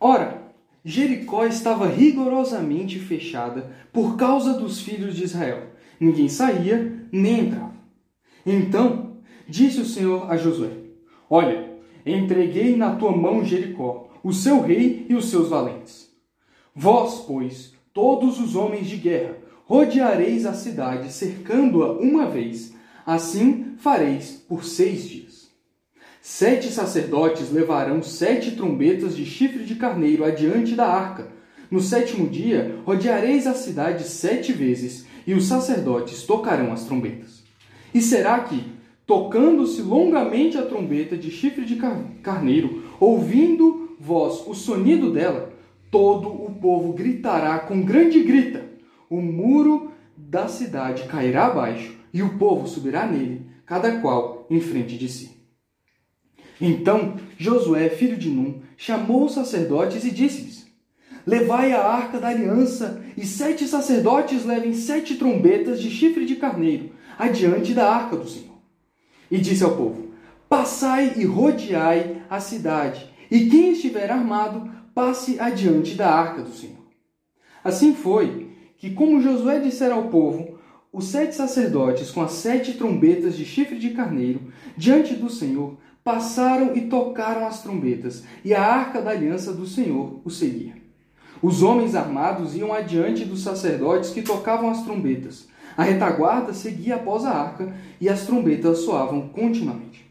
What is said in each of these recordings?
Ora, Jericó estava rigorosamente fechada por causa dos filhos de Israel. Ninguém saía nem entrava. Então disse o Senhor a Josué: Olha, entreguei na tua mão Jericó, o seu rei e os seus valentes. Vós, pois, todos os homens de guerra, rodeareis a cidade, cercando-a uma vez. Assim fareis por seis dias. Sete sacerdotes levarão sete trombetas de chifre de carneiro adiante da arca. No sétimo dia, rodeareis a cidade sete vezes, e os sacerdotes tocarão as trombetas. E será que, tocando-se longamente a trombeta de chifre de carneiro, ouvindo vós o sonido dela, todo o povo gritará com grande grita. O muro da cidade cairá abaixo e o povo subirá nele, cada qual em frente de si. Então Josué, filho de Num, chamou os sacerdotes e disse-lhes: Levai a arca da aliança, e sete sacerdotes levem sete trombetas de chifre de carneiro adiante da arca do Senhor. E disse ao povo: Passai e rodeai a cidade, e quem estiver armado, passe adiante da arca do Senhor. Assim foi que, como Josué dissera ao povo, os sete sacerdotes, com as sete trombetas de chifre de carneiro, diante do Senhor, passaram e tocaram as trombetas, e a arca da aliança do Senhor o seguia. Os homens armados iam adiante dos sacerdotes que tocavam as trombetas. A retaguarda seguia após a arca e as trombetas soavam continuamente.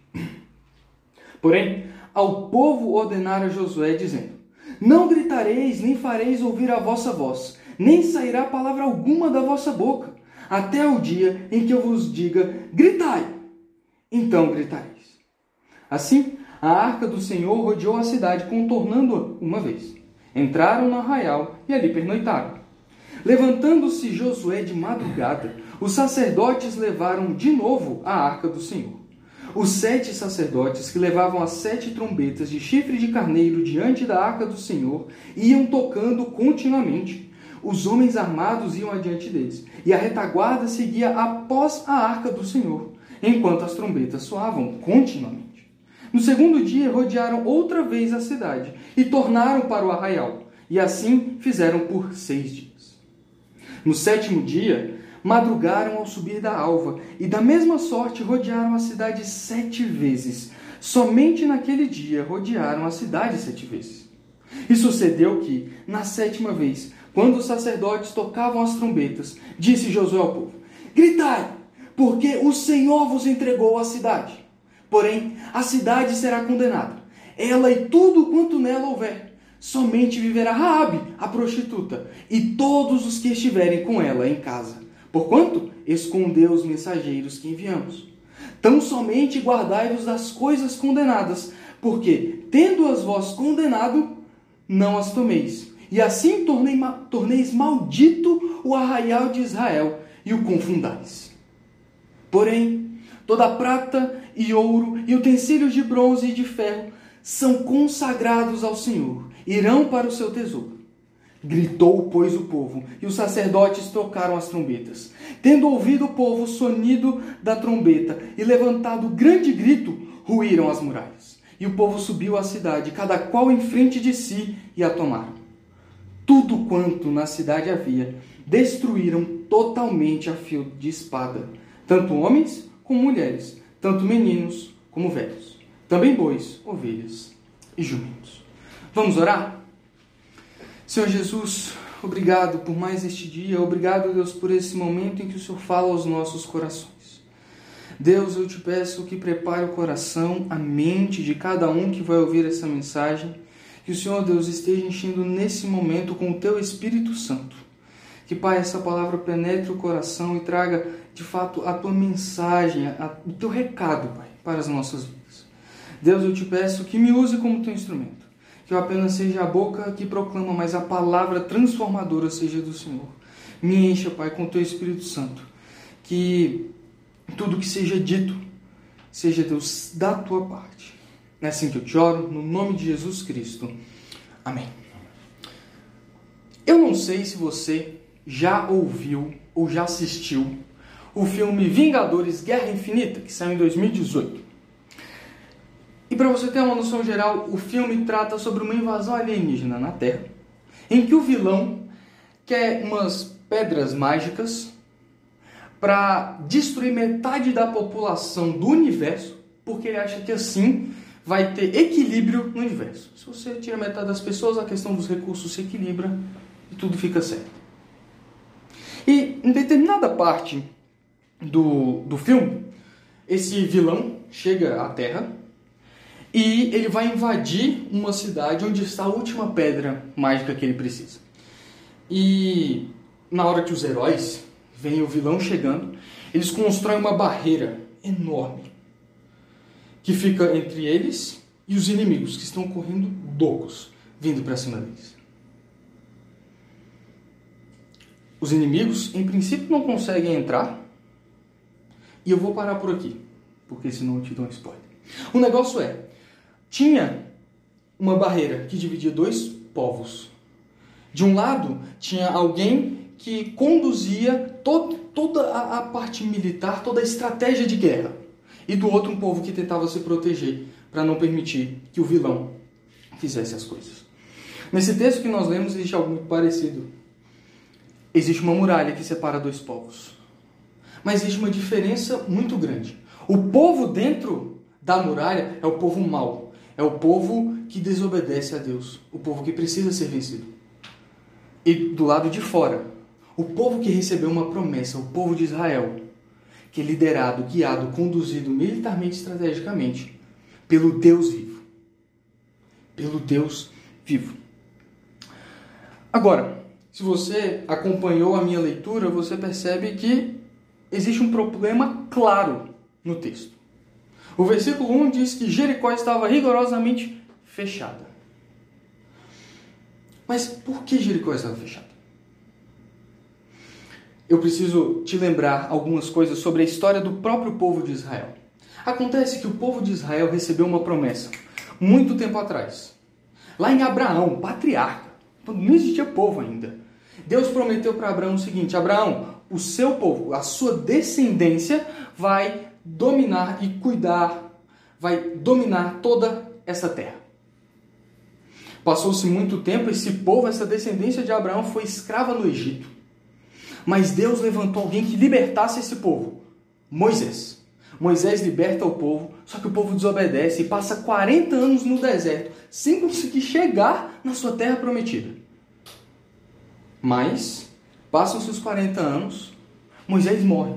Porém, ao povo ordenara Josué, dizendo: não gritareis, nem fareis ouvir a vossa voz, nem sairá palavra alguma da vossa boca, até o dia em que eu vos diga: gritai. Então gritareis. Assim, a arca do Senhor rodeou a cidade, contornando-a uma vez. Entraram no arraial e ali pernoitaram. Levantando-se Josué de madrugada, os sacerdotes levaram de novo a arca do Senhor. Os sete sacerdotes que levavam as sete trombetas de chifre de carneiro diante da arca do Senhor iam tocando continuamente. Os homens armados iam adiante deles, e a retaguarda seguia após a arca do Senhor, enquanto as trombetas soavam continuamente. No segundo dia, rodearam outra vez a cidade e tornaram para o arraial, e assim fizeram por seis dias. No sétimo dia, madrugaram ao subir da alva, e da mesma sorte rodearam a cidade sete vezes. Somente naquele dia rodearam a cidade sete vezes. E sucedeu que, na sétima vez, quando os sacerdotes tocavam as trombetas, disse Josué ao povo: Gritai, porque o Senhor vos entregou a cidade. Porém, a cidade será condenada, ela e tudo quanto nela houver. Somente viverá Raabe, a prostituta, e todos os que estiverem com ela em casa porquanto escondeu os mensageiros que enviamos. Tão somente guardai-vos das coisas condenadas, porque, tendo-as vós condenado, não as tomeis. E assim tornei, torneis maldito o arraial de Israel e o confundais. Porém, toda prata e ouro e utensílios de bronze e de ferro são consagrados ao Senhor, irão para o seu tesouro. Gritou, pois, o povo, e os sacerdotes tocaram as trombetas. Tendo ouvido o povo o sonido da trombeta e levantado grande grito, ruíram as muralhas. E o povo subiu à cidade, cada qual em frente de si, e a tomaram. Tudo quanto na cidade havia, destruíram totalmente a fio de espada, tanto homens como mulheres, tanto meninos como velhos, também bois, ovelhas e jumentos. Vamos orar? Senhor Jesus, obrigado por mais este dia, obrigado, Deus, por esse momento em que o Senhor fala aos nossos corações. Deus, eu te peço que prepare o coração, a mente de cada um que vai ouvir essa mensagem, que o Senhor, Deus, esteja enchendo nesse momento com o teu Espírito Santo. Que, Pai, essa palavra penetre o coração e traga, de fato, a tua mensagem, a, o teu recado, Pai, para as nossas vidas. Deus, eu te peço que me use como teu instrumento que eu apenas seja a boca que proclama, mas a palavra transformadora seja do Senhor. Me encha, Pai, com o teu Espírito Santo. Que tudo que seja dito seja, Deus, da tua parte. É assim que eu te oro, no nome de Jesus Cristo. Amém. Eu não sei se você já ouviu ou já assistiu o filme Vingadores Guerra Infinita, que saiu em 2018. E para você ter uma noção geral, o filme trata sobre uma invasão alienígena na Terra, em que o vilão quer umas pedras mágicas para destruir metade da população do universo, porque ele acha que assim vai ter equilíbrio no universo. Se você tira metade das pessoas, a questão dos recursos se equilibra e tudo fica certo. E em determinada parte do, do filme, esse vilão chega à Terra e ele vai invadir uma cidade onde está a última pedra mágica que ele precisa. E na hora que os heróis veem o vilão chegando, eles constroem uma barreira enorme que fica entre eles e os inimigos que estão correndo loucos vindo para cima deles. Os inimigos, em princípio, não conseguem entrar. E eu vou parar por aqui, porque senão eu te dou um spoiler. O negócio é: tinha uma barreira que dividia dois povos. De um lado, tinha alguém que conduzia todo, toda a, a parte militar, toda a estratégia de guerra. E do outro, um povo que tentava se proteger para não permitir que o vilão fizesse as coisas. Nesse texto que nós lemos, existe algo muito parecido. Existe uma muralha que separa dois povos. Mas existe uma diferença muito grande. O povo dentro da muralha é o povo mau. É o povo que desobedece a Deus. O povo que precisa ser vencido. E do lado de fora, o povo que recebeu uma promessa, o povo de Israel, que é liderado, guiado, conduzido militarmente estrategicamente pelo Deus vivo. Pelo Deus vivo. Agora, se você acompanhou a minha leitura, você percebe que existe um problema claro no texto. O versículo 1 diz que Jericó estava rigorosamente fechada. Mas por que Jericó estava fechada? Eu preciso te lembrar algumas coisas sobre a história do próprio povo de Israel. Acontece que o povo de Israel recebeu uma promessa muito tempo atrás. Lá em Abraão, patriarca, quando não existia povo ainda. Deus prometeu para Abraão o seguinte: Abraão, o seu povo, a sua descendência vai dominar e cuidar, vai dominar toda essa terra. Passou-se muito tempo, esse povo, essa descendência de Abraão foi escrava no Egito. Mas Deus levantou alguém que libertasse esse povo: Moisés. Moisés liberta o povo, só que o povo desobedece e passa 40 anos no deserto, sem conseguir chegar na sua terra prometida. Mas, passam-se os 40 anos, Moisés morre.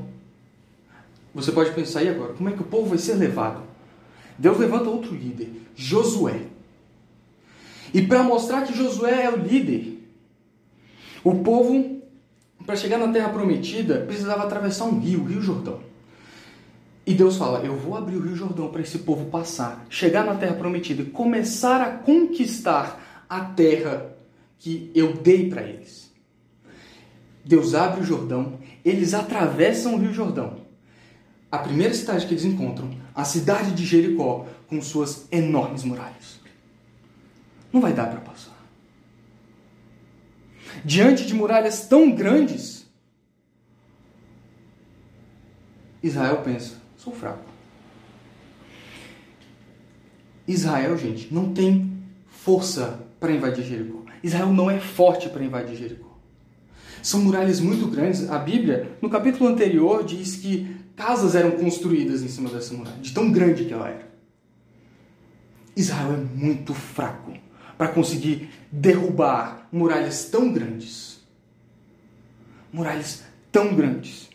Você pode pensar, e agora? Como é que o povo vai ser levado? Deus levanta outro líder, Josué. E para mostrar que Josué é o líder, o povo, para chegar na terra prometida, precisava atravessar um rio, o Rio Jordão. E Deus fala: Eu vou abrir o Rio Jordão para esse povo passar, chegar na terra prometida e começar a conquistar a terra que eu dei para eles. Deus abre o Jordão, eles atravessam o Rio Jordão. A primeira cidade que eles encontram, a cidade de Jericó, com suas enormes muralhas. Não vai dar para passar. Diante de muralhas tão grandes, Israel pensa: sou fraco. Israel, gente, não tem força para invadir Jericó. Israel não é forte para invadir Jericó. São muralhas muito grandes. A Bíblia, no capítulo anterior, diz que casas eram construídas em cima dessa muralha, de tão grande que ela era. Israel é muito fraco para conseguir derrubar muralhas tão grandes. Muralhas tão grandes.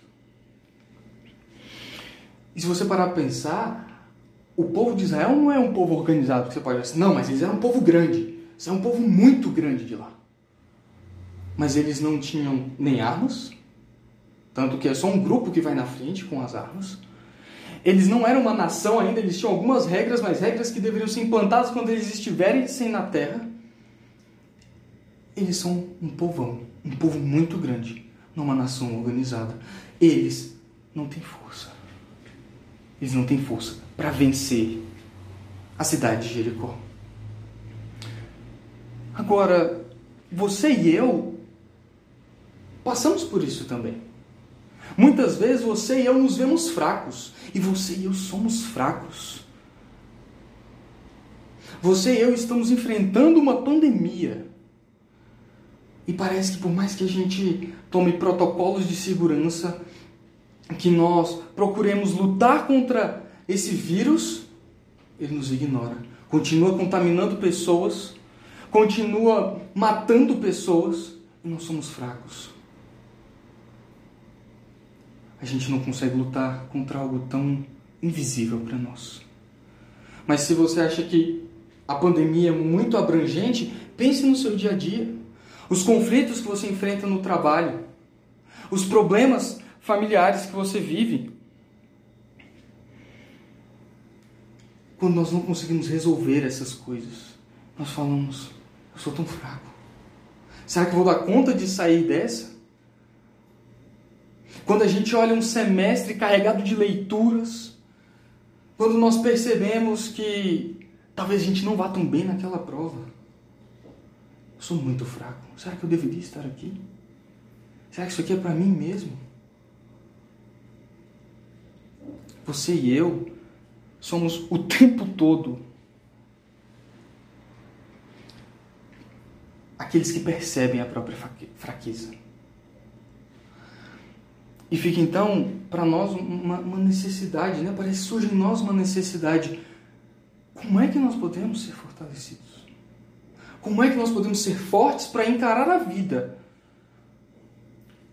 E se você parar para pensar, o povo de Israel não é um povo organizado que você pode dizer, não, mas eles eram um povo grande. Isso é um povo muito grande de lá mas eles não tinham nem armas, tanto que é só um grupo que vai na frente com as armas. Eles não eram uma nação ainda, eles tinham algumas regras, mas regras que deveriam ser implantadas quando eles estiverem sem na terra. Eles são um povão, um povo muito grande, numa nação organizada. Eles não têm força. Eles não têm força para vencer a cidade de Jericó. Agora, você e eu Passamos por isso também. Muitas vezes você e eu nos vemos fracos. E você e eu somos fracos. Você e eu estamos enfrentando uma pandemia. E parece que por mais que a gente tome protocolos de segurança, que nós procuremos lutar contra esse vírus, ele nos ignora. Continua contaminando pessoas, continua matando pessoas e nós somos fracos. A gente não consegue lutar contra algo tão invisível para nós. Mas se você acha que a pandemia é muito abrangente, pense no seu dia a dia. Os conflitos que você enfrenta no trabalho, os problemas familiares que você vive. Quando nós não conseguimos resolver essas coisas, nós falamos: eu sou tão fraco. Será que eu vou dar conta de sair dessa? Quando a gente olha um semestre carregado de leituras, quando nós percebemos que talvez a gente não vá tão bem naquela prova, eu sou muito fraco. Será que eu deveria estar aqui? Será que isso aqui é para mim mesmo? Você e eu somos o tempo todo aqueles que percebem a própria fraqueza. E fica então para nós uma, uma, necessidade, né? Parece que surge em nós uma necessidade. Como é que nós podemos ser fortalecidos? Como é que nós podemos ser fortes para encarar a vida?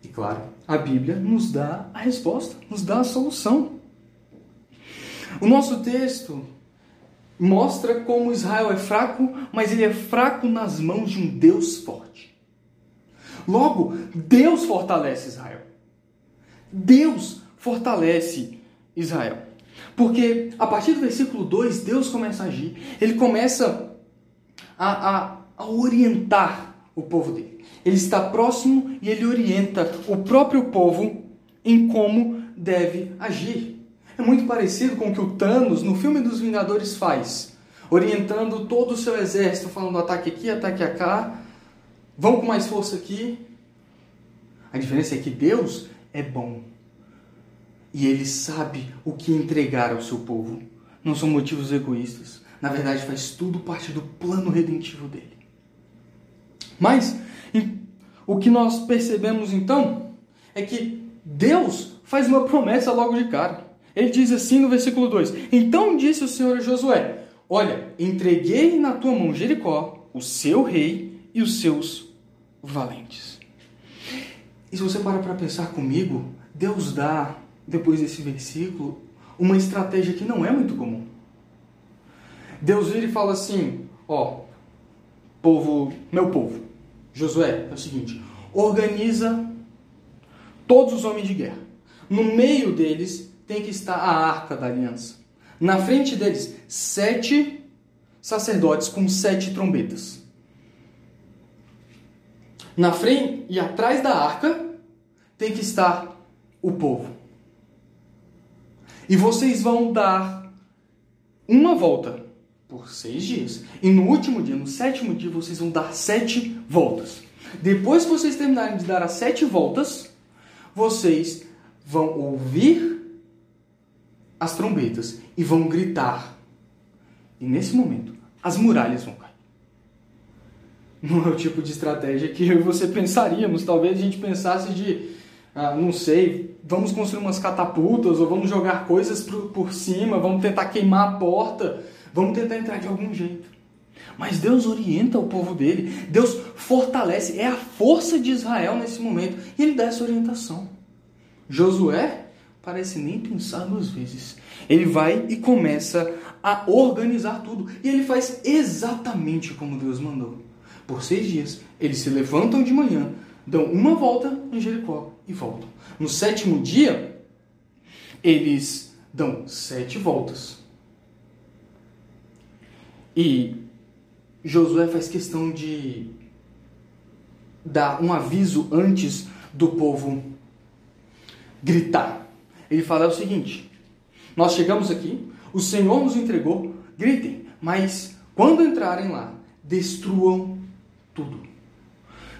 E claro, a Bíblia nos dá a resposta, nos dá a solução. O nosso texto mostra como Israel é fraco, mas ele é fraco nas mãos de um Deus forte. Logo, Deus fortalece Israel. Deus fortalece Israel. Porque a partir do versículo 2, Deus começa a agir. Ele começa a, a, a orientar o povo dele. Ele está próximo e ele orienta o próprio povo em como deve agir. É muito parecido com o que o Thanos, no filme dos Vingadores, faz, orientando todo o seu exército, falando ataque aqui, ataque cá, vão com mais força aqui. A diferença é que Deus é bom e ele sabe o que entregar ao seu povo. Não são motivos egoístas. Na verdade, faz tudo parte do plano redentivo dele. Mas o que nós percebemos então é que Deus faz uma promessa logo de cara. Ele diz assim no versículo 2: Então disse o Senhor a Josué: Olha, entreguei na tua mão Jericó, o seu rei e os seus valentes. E se você para para pensar comigo, Deus dá, depois desse versículo, uma estratégia que não é muito comum. Deus vira e fala assim: Ó, povo, meu povo, Josué, é o seguinte: organiza todos os homens de guerra. No meio deles tem que estar a arca da aliança. Na frente deles, sete sacerdotes com sete trombetas. Na frente e atrás da arca tem que estar o povo. E vocês vão dar uma volta por seis dias. E no último dia, no sétimo dia, vocês vão dar sete voltas. Depois que vocês terminarem de dar as sete voltas, vocês vão ouvir as trombetas e vão gritar. E nesse momento, as muralhas vão cair. Não é o tipo de estratégia que eu e você pensaríamos. Talvez a gente pensasse de, ah, não sei, vamos construir umas catapultas ou vamos jogar coisas por, por cima, vamos tentar queimar a porta, vamos tentar entrar de algum jeito. Mas Deus orienta o povo dele, Deus fortalece, é a força de Israel nesse momento, e ele dá essa orientação. Josué parece nem pensar duas vezes. Ele vai e começa a organizar tudo. E ele faz exatamente como Deus mandou. Por seis dias, eles se levantam de manhã, dão uma volta em Jericó e voltam. No sétimo dia, eles dão sete voltas. E Josué faz questão de dar um aviso antes do povo gritar ele fala o seguinte: Nós chegamos aqui, o Senhor nos entregou, gritem, mas quando entrarem lá, destruam tudo.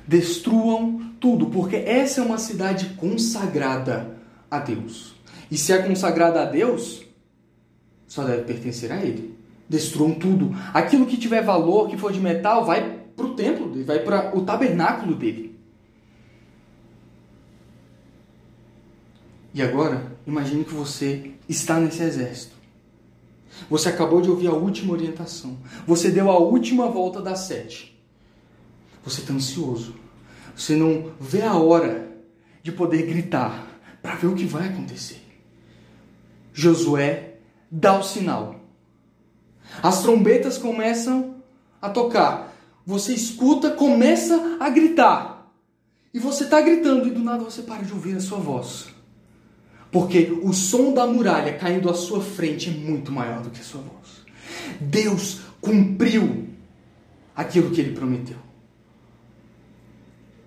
Destruam tudo, porque essa é uma cidade consagrada a Deus. E se é consagrada a Deus, só deve pertencer a Ele. Destruam tudo. Aquilo que tiver valor, que for de metal, vai para o templo dele, vai para o tabernáculo dele. E agora, imagine que você está nesse exército. Você acabou de ouvir a última orientação. Você deu a última volta das sete. Você está ansioso. Você não vê a hora de poder gritar para ver o que vai acontecer. Josué dá o sinal. As trombetas começam a tocar. Você escuta, começa a gritar. E você está gritando e do nada você para de ouvir a sua voz. Porque o som da muralha caindo à sua frente é muito maior do que a sua voz. Deus cumpriu aquilo que ele prometeu.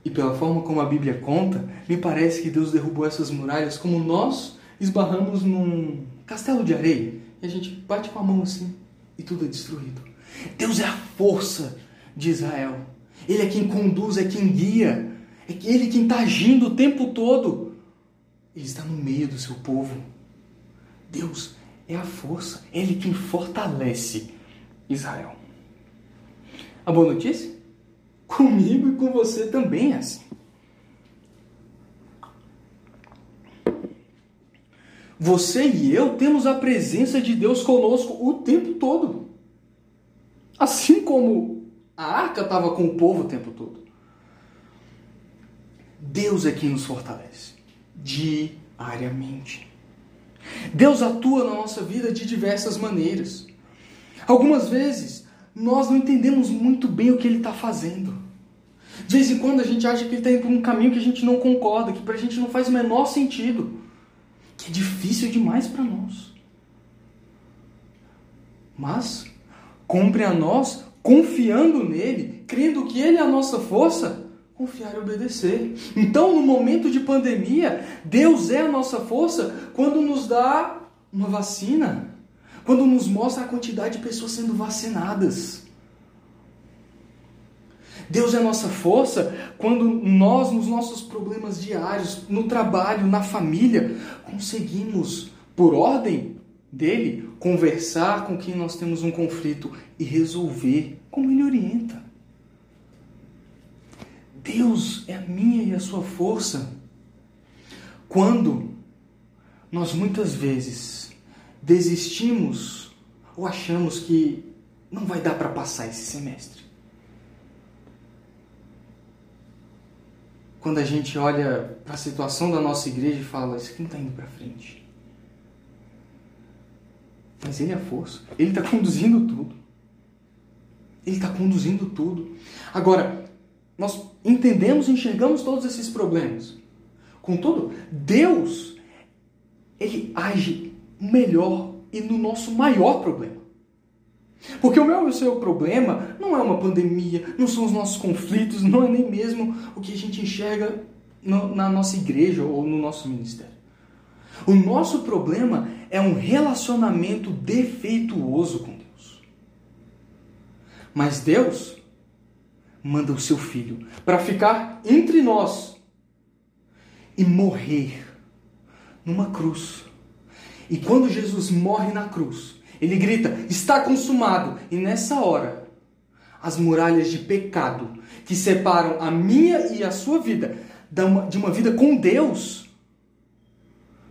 E pela forma como a Bíblia conta, me parece que Deus derrubou essas muralhas como nós esbarramos num castelo de areia e a gente bate com a mão assim e tudo é destruído. Deus é a força de Israel. Ele é quem conduz, é quem guia, é ele quem está agindo o tempo todo. Ele está no meio do seu povo. Deus é a força, é Ele quem fortalece Israel. A boa notícia? Comigo e com você também é assim. Você e eu temos a presença de Deus conosco o tempo todo. Assim como a arca estava com o povo o tempo todo. Deus é quem nos fortalece diariamente. Deus atua na nossa vida de diversas maneiras. Algumas vezes nós não entendemos muito bem o que Ele está fazendo. De vez em quando a gente acha que Ele está indo por um caminho que a gente não concorda, que para a gente não faz o menor sentido, que é difícil demais para nós. Mas cumpre a nós, confiando nele, crendo que Ele é a nossa força, confiar e obedecer. Então, no momento de pandemia, Deus é a nossa força quando nos dá uma vacina, quando nos mostra a quantidade de pessoas sendo vacinadas. Deus é a nossa força quando nós, nos nossos problemas diários, no trabalho, na família, conseguimos, por ordem dele, conversar com quem nós temos um conflito e resolver como ele orienta. Deus é a minha e a sua força. Quando nós muitas vezes desistimos ou achamos que não vai dar para passar esse semestre. Quando a gente olha para a situação da nossa igreja e fala, isso aqui não está indo para frente. Mas Ele é força. Ele está conduzindo tudo. Ele está conduzindo tudo. Agora, nós entendemos e enxergamos todos esses problemas. Contudo, Deus, ele age melhor e no nosso maior problema. Porque o meu e o seu problema não é uma pandemia, não são os nossos conflitos, não é nem mesmo o que a gente enxerga no, na nossa igreja ou no nosso ministério. O nosso problema é um relacionamento defeituoso com Deus. Mas Deus, manda o seu filho para ficar entre nós e morrer numa cruz. E quando Jesus morre na cruz, ele grita: Está consumado! E nessa hora, as muralhas de pecado que separam a minha e a sua vida de uma vida com Deus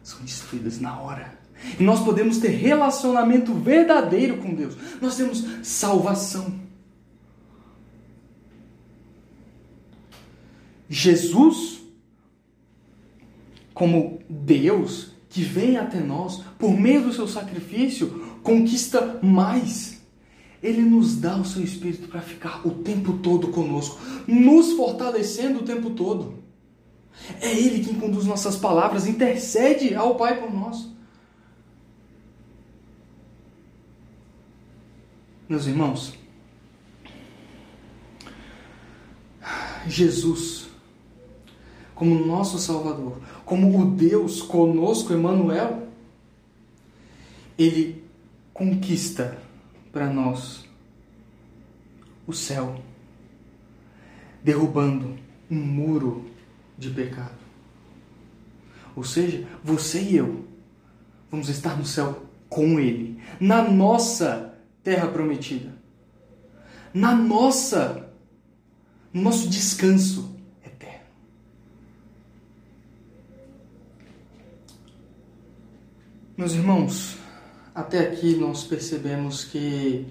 são destruídas na hora. E nós podemos ter relacionamento verdadeiro com Deus. Nós temos salvação. Jesus, como Deus que vem até nós por meio do seu sacrifício, conquista mais. Ele nos dá o seu Espírito para ficar o tempo todo conosco, nos fortalecendo o tempo todo. É Ele quem conduz nossas palavras, intercede ao Pai por nós. Meus irmãos, Jesus como nosso Salvador, como o Deus conosco, Emmanuel, ele conquista para nós o céu, derrubando um muro de pecado. Ou seja, você e eu vamos estar no céu com ele, na nossa terra prometida. Na nossa, no nosso descanso eterno. Meus irmãos, até aqui nós percebemos que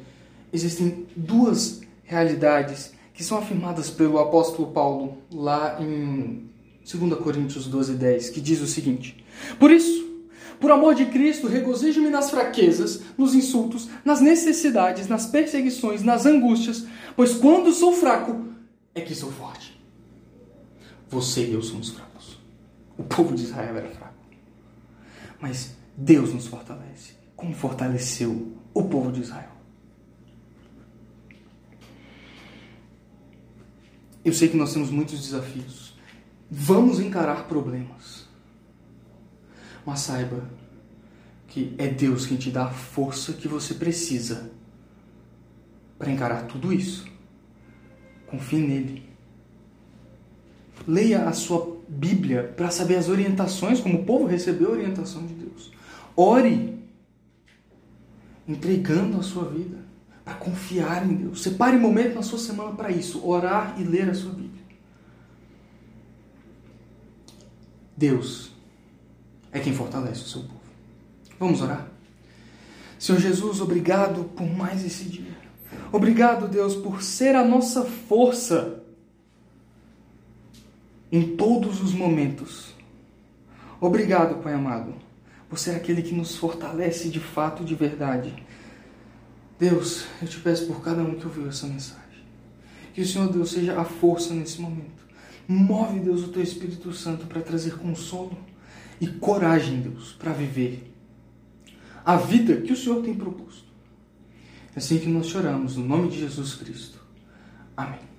existem duas realidades que são afirmadas pelo apóstolo Paulo lá em 2 Coríntios 12, 10, que diz o seguinte: Por isso, por amor de Cristo, regozijo-me nas fraquezas, nos insultos, nas necessidades, nas perseguições, nas angústias, pois quando sou fraco é que sou forte. Você e eu somos fracos. O povo de Israel era fraco. Mas Deus nos fortalece, como fortaleceu o povo de Israel. Eu sei que nós temos muitos desafios. Vamos encarar problemas. Mas saiba que é Deus quem te dá a força que você precisa para encarar tudo isso. Confie nele. Leia a sua Bíblia para saber as orientações, como o povo recebeu a orientação de Deus. Ore, entregando a sua vida para confiar em Deus. Separe um momento na sua semana para isso, orar e ler a sua Bíblia. Deus é quem fortalece o seu povo. Vamos orar? Senhor Jesus, obrigado por mais esse dia. Obrigado, Deus, por ser a nossa força em todos os momentos. Obrigado, Pai amado, por ser aquele que nos fortalece de fato, de verdade. Deus, eu te peço por cada um que ouviu essa mensagem. Que o Senhor Deus seja a força nesse momento. Move, Deus, o teu Espírito Santo para trazer consolo e coragem, Deus, para viver a vida que o Senhor tem proposto. É assim que nós choramos, no nome de Jesus Cristo. Amém.